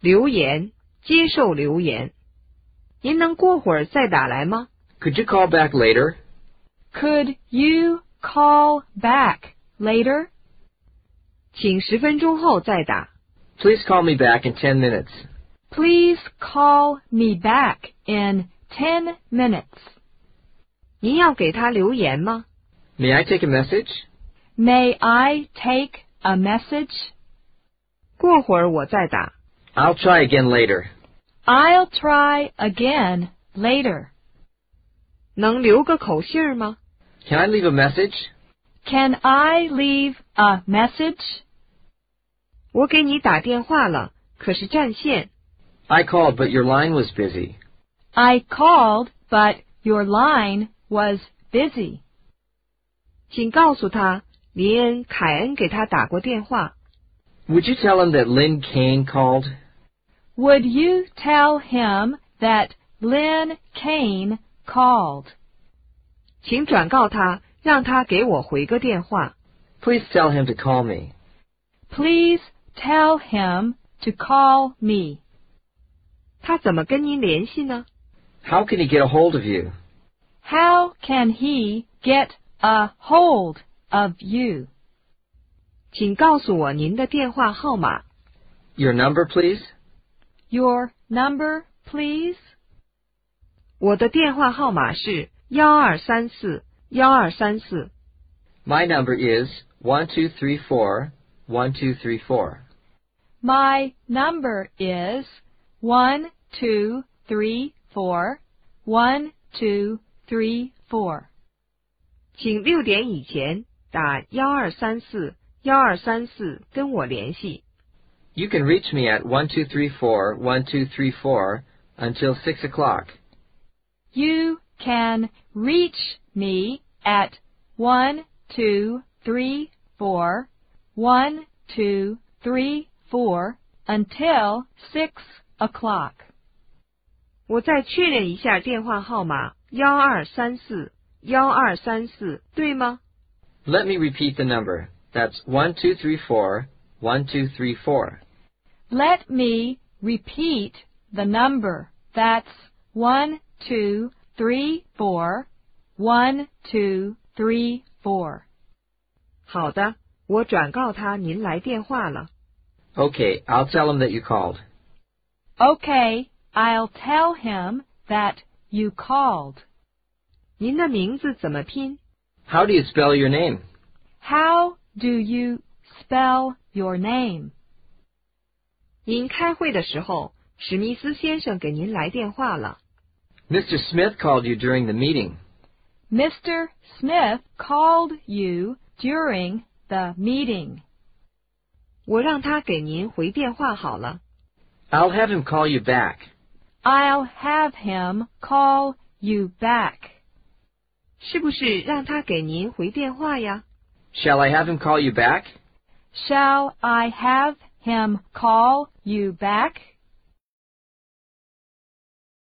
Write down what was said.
留言，接受留言。您能过会儿再打来吗 Could you call back later? Could you call back later? 请十分钟后再打。 Please call me back in 10 minutes. Please call me back in ten minutes. 您要给他留言吗 May I take a message? May I take a message? 过会儿我再打。 I'll try again later. I'll try again later. 能留个口信儿吗 Can I leave a message? Can I leave a message? 我给你打电话了，可是占线。 I called, but your line was busy. I called, but your line was busy. 请告诉他，林恩·凯恩给他打过电话。 Would you tell him that Lynn Kane called? Would you tell him that Lynn Kane called? 请转告他，让他给我回个电话。 Please tell him to call me. Please tell him to call me. 他怎么跟您联系呢？ How can he get a hold of you? How can he get a hold of you? 请告诉我您的电话号码。 Your number, please? Your number, please? 我的电话号码是幺二三四幺二三四。 My number is 1234 1234. My number is one two three four one two three four. 请六点以前打幺二三四幺二三四跟我联系。 You can reach me at 1234 1234 until 6 o'clock. You can reach me at one two three four one two three four until six o'clock. 我再确认一下电话号码幺二三四幺二三四，对吗？ Let me repeat the number. That's 1234 1234. Let me repeat the number. That's one two three four one two three four. 好的，我转告他您来电话了。 Okay, I'll tell him that you called. Okay, I'll tell him that you called. 您的名字怎么拼？ How do you spell your name? How do you spell your name? 您开会的时候，史密斯先生给您来电话了。 Mr. Smith called you during the meeting. Mr. Smith called you during the meeting. 我让他给您回电话好了。 I'll have him call you back. I'll have him call you back. 是不是让他给您回电话呀？ Shall I have him call you back? Shall I have him call you back?